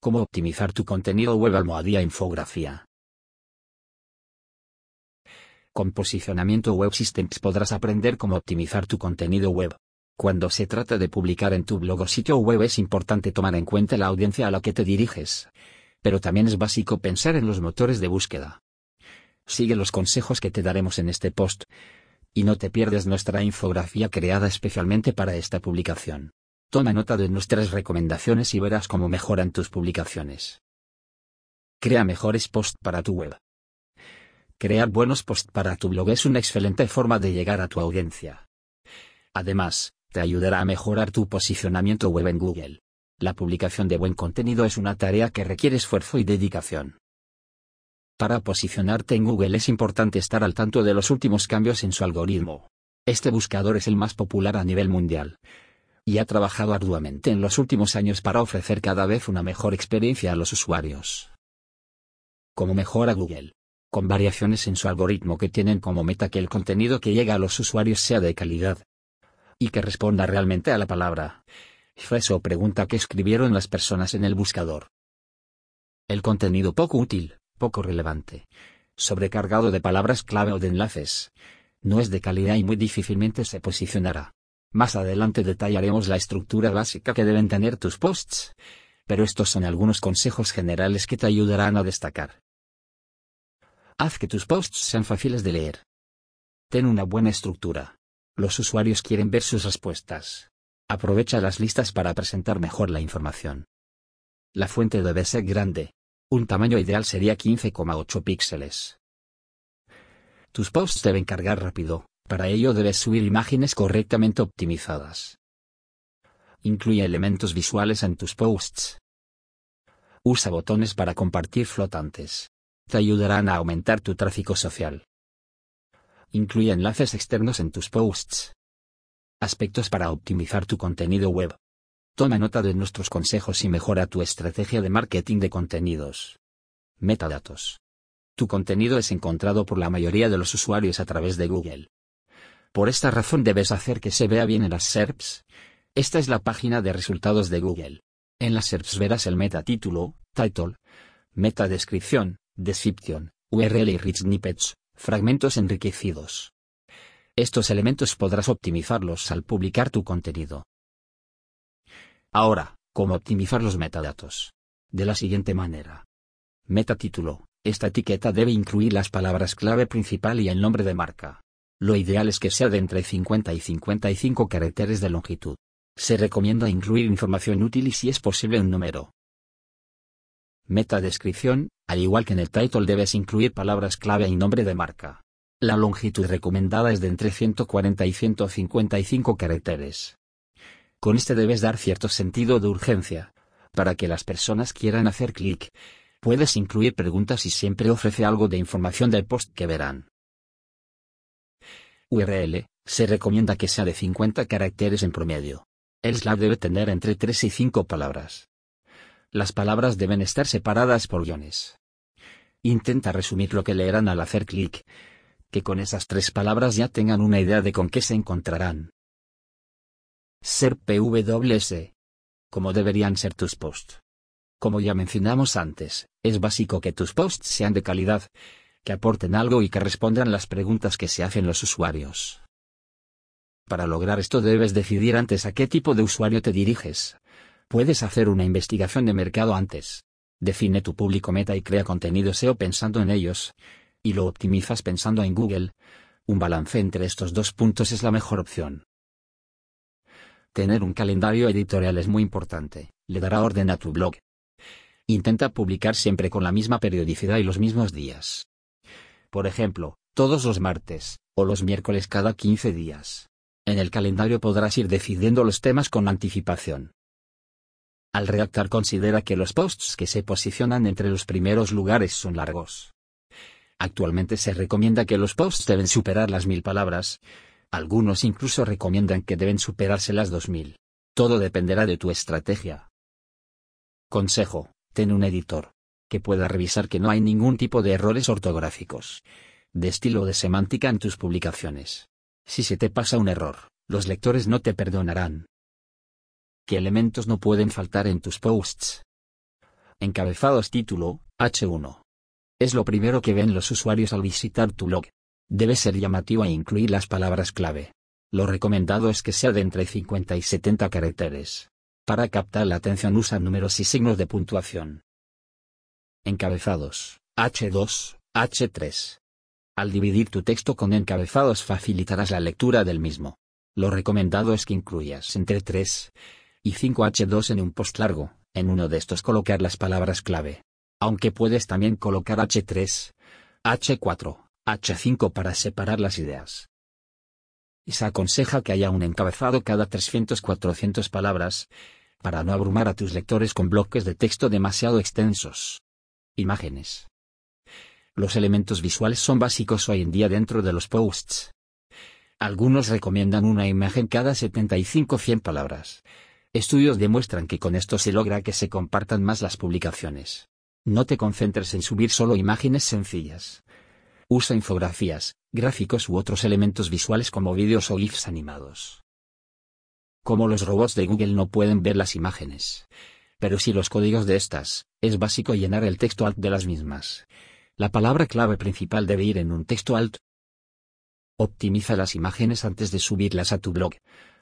Cómo optimizar tu contenido web almohadilla infografía. Con Posicionamiento Web Systems podrás aprender cómo optimizar tu contenido web. Cuando se trata de publicar en tu blog o sitio web es importante tomar en cuenta la audiencia a la que te diriges. Pero también es básico pensar en los motores de búsqueda. Sigue los consejos que te daremos en este post. Y no te pierdas nuestra infografía creada especialmente para esta publicación. Toma nota de nuestras recomendaciones y verás cómo mejoran tus publicaciones. Crea mejores posts para tu web. Crear buenos posts para tu blog es una excelente forma de llegar a tu audiencia. Además, te ayudará a mejorar tu posicionamiento web en Google. La publicación de buen contenido es una tarea que requiere esfuerzo y dedicación. Para posicionarte en Google es importante estar al tanto de los últimos cambios en su algoritmo. Este buscador es el más popular a nivel mundial, y ha trabajado arduamente en los últimos años para ofrecer cada vez una mejor experiencia a los usuarios. ¿Cómo mejora Google? Con variaciones en su algoritmo que tienen como meta que el contenido que llega a los usuarios sea de calidad y que responda realmente a la palabra frase o pregunta que escribieron las personas en el buscador. El contenido poco útil, poco relevante, sobrecargado de palabras clave o de enlaces, no es de calidad y muy difícilmente se posicionará. Más adelante detallaremos la estructura básica que deben tener tus posts, pero estos son algunos consejos generales que te ayudarán a destacar. Haz que tus posts sean fáciles de leer. Ten una buena estructura. Los usuarios quieren ver sus respuestas. Aprovecha las listas para presentar mejor la información. La fuente debe ser grande. Un tamaño ideal sería 15,8 píxeles. Tus posts deben cargar rápido, para ello debes subir imágenes correctamente optimizadas. Incluye elementos visuales en tus posts. Usa botones para compartir flotantes. Te ayudarán a aumentar tu tráfico social. Incluye enlaces externos en tus posts. Aspectos para optimizar tu contenido web. Toma nota de nuestros consejos y mejora tu estrategia de marketing de contenidos. Metadatos. Tu contenido es encontrado por la mayoría de los usuarios a través de Google. Por esta razón debes hacer que se vea bien en las SERPs. Esta es la página de resultados de Google. En las SERPs verás el metatítulo, title, metadescripción, description, URL y rich snippets, fragmentos enriquecidos. Estos elementos podrás optimizarlos al publicar tu contenido. Ahora, ¿cómo optimizar los metadatos? De la siguiente manera. Metatítulo. Esta etiqueta debe incluir las palabras clave principal y el nombre de marca. Lo ideal es que sea de entre 50 y 55 caracteres de longitud. Se recomienda incluir información útil y si es posible un número. Metadescripción, al igual que en el title debes incluir palabras clave y nombre de marca. La longitud recomendada es de entre 140 y 155 caracteres. Con este debes dar cierto sentido de urgencia, para que las personas quieran hacer clic. Puedes incluir preguntas y siempre ofrece algo de información del post que verán. URL, se recomienda que sea de 50 caracteres en promedio. El slide debe tener entre 3 y 5 palabras. Las palabras deben estar separadas por guiones. Intenta resumir lo que leerán al hacer clic. Que con esas tres palabras ya tengan una idea de con qué se encontrarán. Ser PWS. Como deberían ser tus posts. Como ya mencionamos antes, es básico que tus posts sean de calidad, que aporten algo y que respondan las preguntas que se hacen los usuarios. Para lograr esto debes decidir antes a qué tipo de usuario te diriges. Puedes hacer una investigación de mercado antes. Define tu público meta y crea contenido SEO pensando en ellos. Y lo optimizas pensando en Google. Un balance entre estos dos puntos es la mejor opción. Tener un calendario editorial es muy importante, le dará orden a tu blog. Intenta publicar siempre con la misma periodicidad y los mismos días por ejemplo, todos los martes, o los miércoles cada 15 días. En el calendario podrás ir decidiendo los temas con anticipación. Al redactar considera que los posts que se posicionan entre los primeros lugares son largos. Actualmente se recomienda que los posts deben superar las mil palabras. Algunos incluso recomiendan que deben superarse las dos mil. Todo dependerá de tu estrategia. Consejo, ten un editor que pueda revisar que no hay ningún tipo de errores ortográficos, de estilo o de semántica en tus publicaciones. Si se te pasa un error, los lectores no te perdonarán. ¿Qué elementos no pueden faltar en tus posts? Encabezados título, H1. Es lo primero que ven los usuarios al visitar tu blog. Debe ser llamativo e incluir las palabras clave. Lo recomendado es que sea de entre 50 y 70 caracteres. Para captar la atención usa números y signos de puntuación. Encabezados, H2, H3. Al dividir tu texto con encabezados facilitarás la lectura del mismo. Lo recomendado es que incluyas entre 3 y 5 H2 en un post largo, en uno de estos colocar las palabras clave. Aunque puedes también colocar H3, H4, H5 para separar las ideas. Y se aconseja que haya un encabezado cada 300-400 palabras, para no abrumar a tus lectores con bloques de texto demasiado extensos. Imágenes. Los elementos visuales son básicos hoy en día dentro de los posts. Algunos recomiendan una imagen cada 75-100 palabras. Estudios demuestran que con esto se logra que se compartan más las publicaciones. No te concentres en subir solo imágenes sencillas. Usa infografías, gráficos u otros elementos visuales como vídeos o GIFs animados. Como los robots de Google no pueden ver las imágenes. Pero si los códigos de estas, es básico llenar el texto alt de las mismas. La palabra clave principal debe ir en un texto alt. Optimiza las imágenes antes de subirlas a tu blog.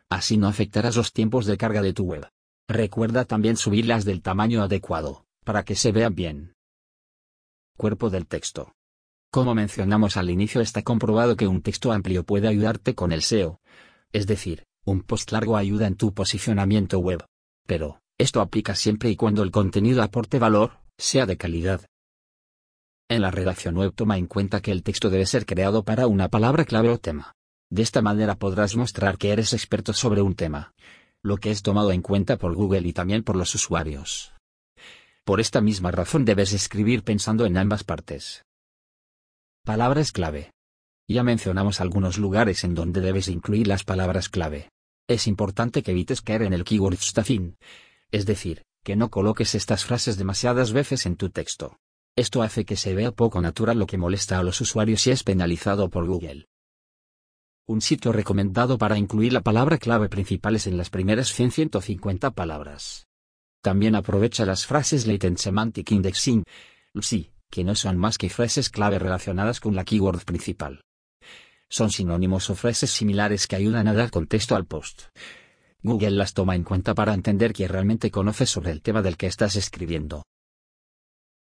Así no afectarás los tiempos de carga de tu web. Recuerda también subirlas del tamaño adecuado para que se vea bien. Cuerpo del texto. Como mencionamos al inicio está comprobado que un texto amplio puede ayudarte con el SEO. Es decir, un post largo ayuda en tu posicionamiento web. Pero, esto aplica siempre y cuando el contenido aporte valor, sea de calidad. En la redacción web toma en cuenta que el texto debe ser creado para una palabra clave o tema. De esta manera podrás mostrar que eres experto sobre un tema, lo que es tomado en cuenta por Google y también por los usuarios. Por esta misma razón debes escribir pensando en ambas partes. Palabras clave. Ya mencionamos algunos lugares en donde debes incluir las palabras clave. Es importante que evites caer en el keyword stuffing. Es decir, que no coloques estas frases demasiadas veces en tu texto. Esto hace que se vea poco natural lo que molesta a los usuarios y es penalizado por Google. Un sitio recomendado para incluir la palabra clave principal es en las primeras 100-150 palabras. También aprovecha las frases Latent Semantic Indexing, LSI, que no son más que frases clave relacionadas con la keyword principal. Son sinónimos o frases similares que ayudan a dar contexto al post. Google las toma en cuenta para entender que realmente conoces sobre el tema del que estás escribiendo.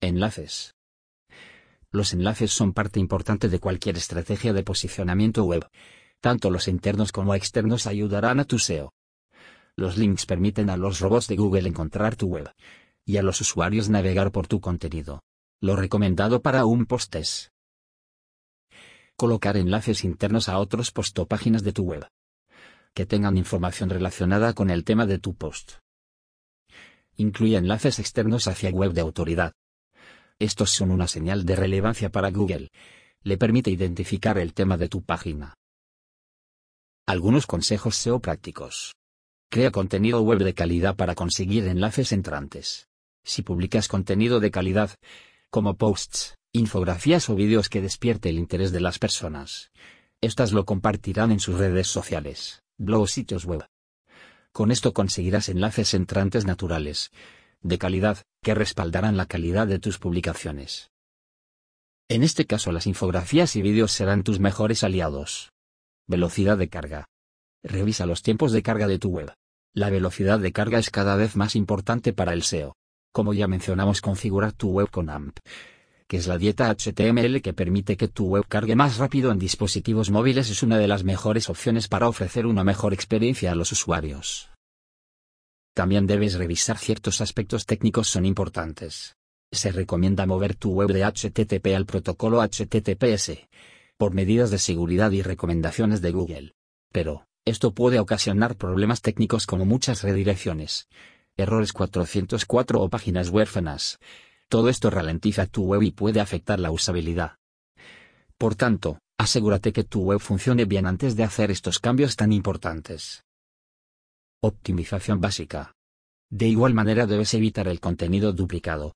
Enlaces. Los enlaces son parte importante de cualquier estrategia de posicionamiento web. Tanto los internos como externos ayudarán a tu SEO. Los links permiten a los robots de Google encontrar tu web. Y a los usuarios navegar por tu contenido. Lo recomendado para un post es colocar enlaces internos a otros post o páginas de tu web. Que tengan información relacionada con el tema de tu post. Incluye enlaces externos hacia web de autoridad. Estos son una señal de relevancia para Google. Le permite identificar el tema de tu página. Algunos consejos SEO prácticos. Crea contenido web de calidad para conseguir enlaces entrantes. Si publicas contenido de calidad, como posts, infografías o vídeos que despierte el interés de las personas, estas lo compartirán en sus redes sociales, blogs o sitios web. Con esto conseguirás enlaces entrantes naturales, de calidad, que respaldarán la calidad de tus publicaciones. En este caso las infografías y vídeos serán tus mejores aliados. Velocidad de carga. Revisa los tiempos de carga de tu web. La velocidad de carga es cada vez más importante para el SEO. Como ya mencionamos, configurar tu web con AMP, que es la dieta HTML que permite que tu web cargue más rápido en dispositivos móviles, es una de las mejores opciones para ofrecer una mejor experiencia a los usuarios. También debes revisar ciertos aspectos técnicos son importantes. Se recomienda mover tu web de HTTP al protocolo HTTPS, por medidas de seguridad y recomendaciones de Google. Pero, esto puede ocasionar problemas técnicos como muchas redirecciones, errores 404 o páginas huérfanas. Todo esto ralentiza tu web y puede afectar la usabilidad. Por tanto, asegúrate que tu web funcione bien antes de hacer estos cambios tan importantes. Optimización básica. De igual manera debes evitar el contenido duplicado.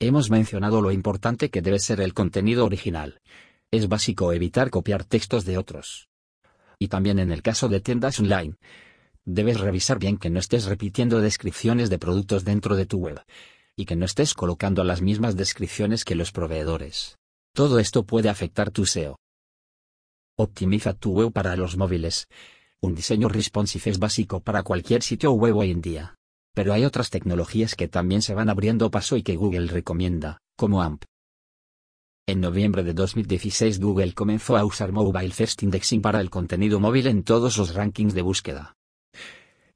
Hemos mencionado lo importante que debe ser el contenido original. Es básico evitar copiar textos de otros y también en el caso de tiendas online. Debes revisar bien que no estés repitiendo descripciones de productos dentro de tu web. Y que no estés colocando las mismas descripciones que los proveedores. Todo esto puede afectar tu SEO. Optimiza tu web para los móviles. Un diseño responsive es básico para cualquier sitio web hoy en día. Pero hay otras tecnologías que también se van abriendo paso y que Google recomienda, como AMP. En noviembre de 2016 Google comenzó a usar Mobile First Indexing para el contenido móvil en todos los rankings de búsqueda.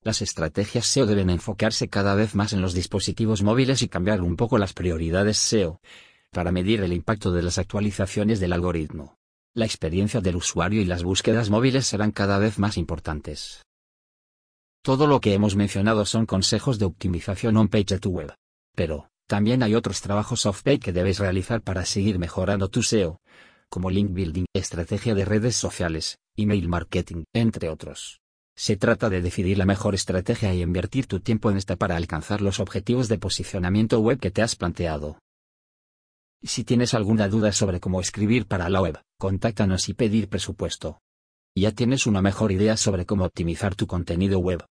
Las estrategias SEO deben enfocarse cada vez más en los dispositivos móviles y cambiar un poco las prioridades SEO, para medir el impacto de las actualizaciones del algoritmo. La experiencia del usuario y las búsquedas móviles serán cada vez más importantes. Todo lo que hemos mencionado son consejos de optimización on-page de tu web. Pero, también hay otros trabajos off-page que debes realizar para seguir mejorando tu SEO, como link building, estrategia de redes sociales, email marketing, entre otros. Se trata de decidir la mejor estrategia y invertir tu tiempo en esta para alcanzar los objetivos de posicionamiento web que te has planteado. Si tienes alguna duda sobre cómo escribir para la web, contáctanos y pedir presupuesto. Ya tienes una mejor idea sobre cómo optimizar tu contenido web.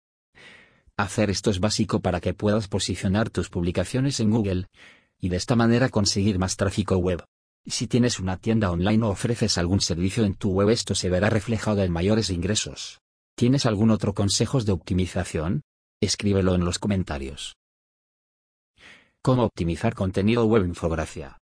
Hacer esto es básico para que puedas posicionar tus publicaciones en Google, y de esta manera conseguir más tráfico web. Si tienes una tienda online o ofreces algún servicio en tu web esto se verá reflejado en mayores ingresos. ¿Tienes algún otro consejo de optimización? Escríbelo en los comentarios. ¿Cómo optimizar contenido web infografía?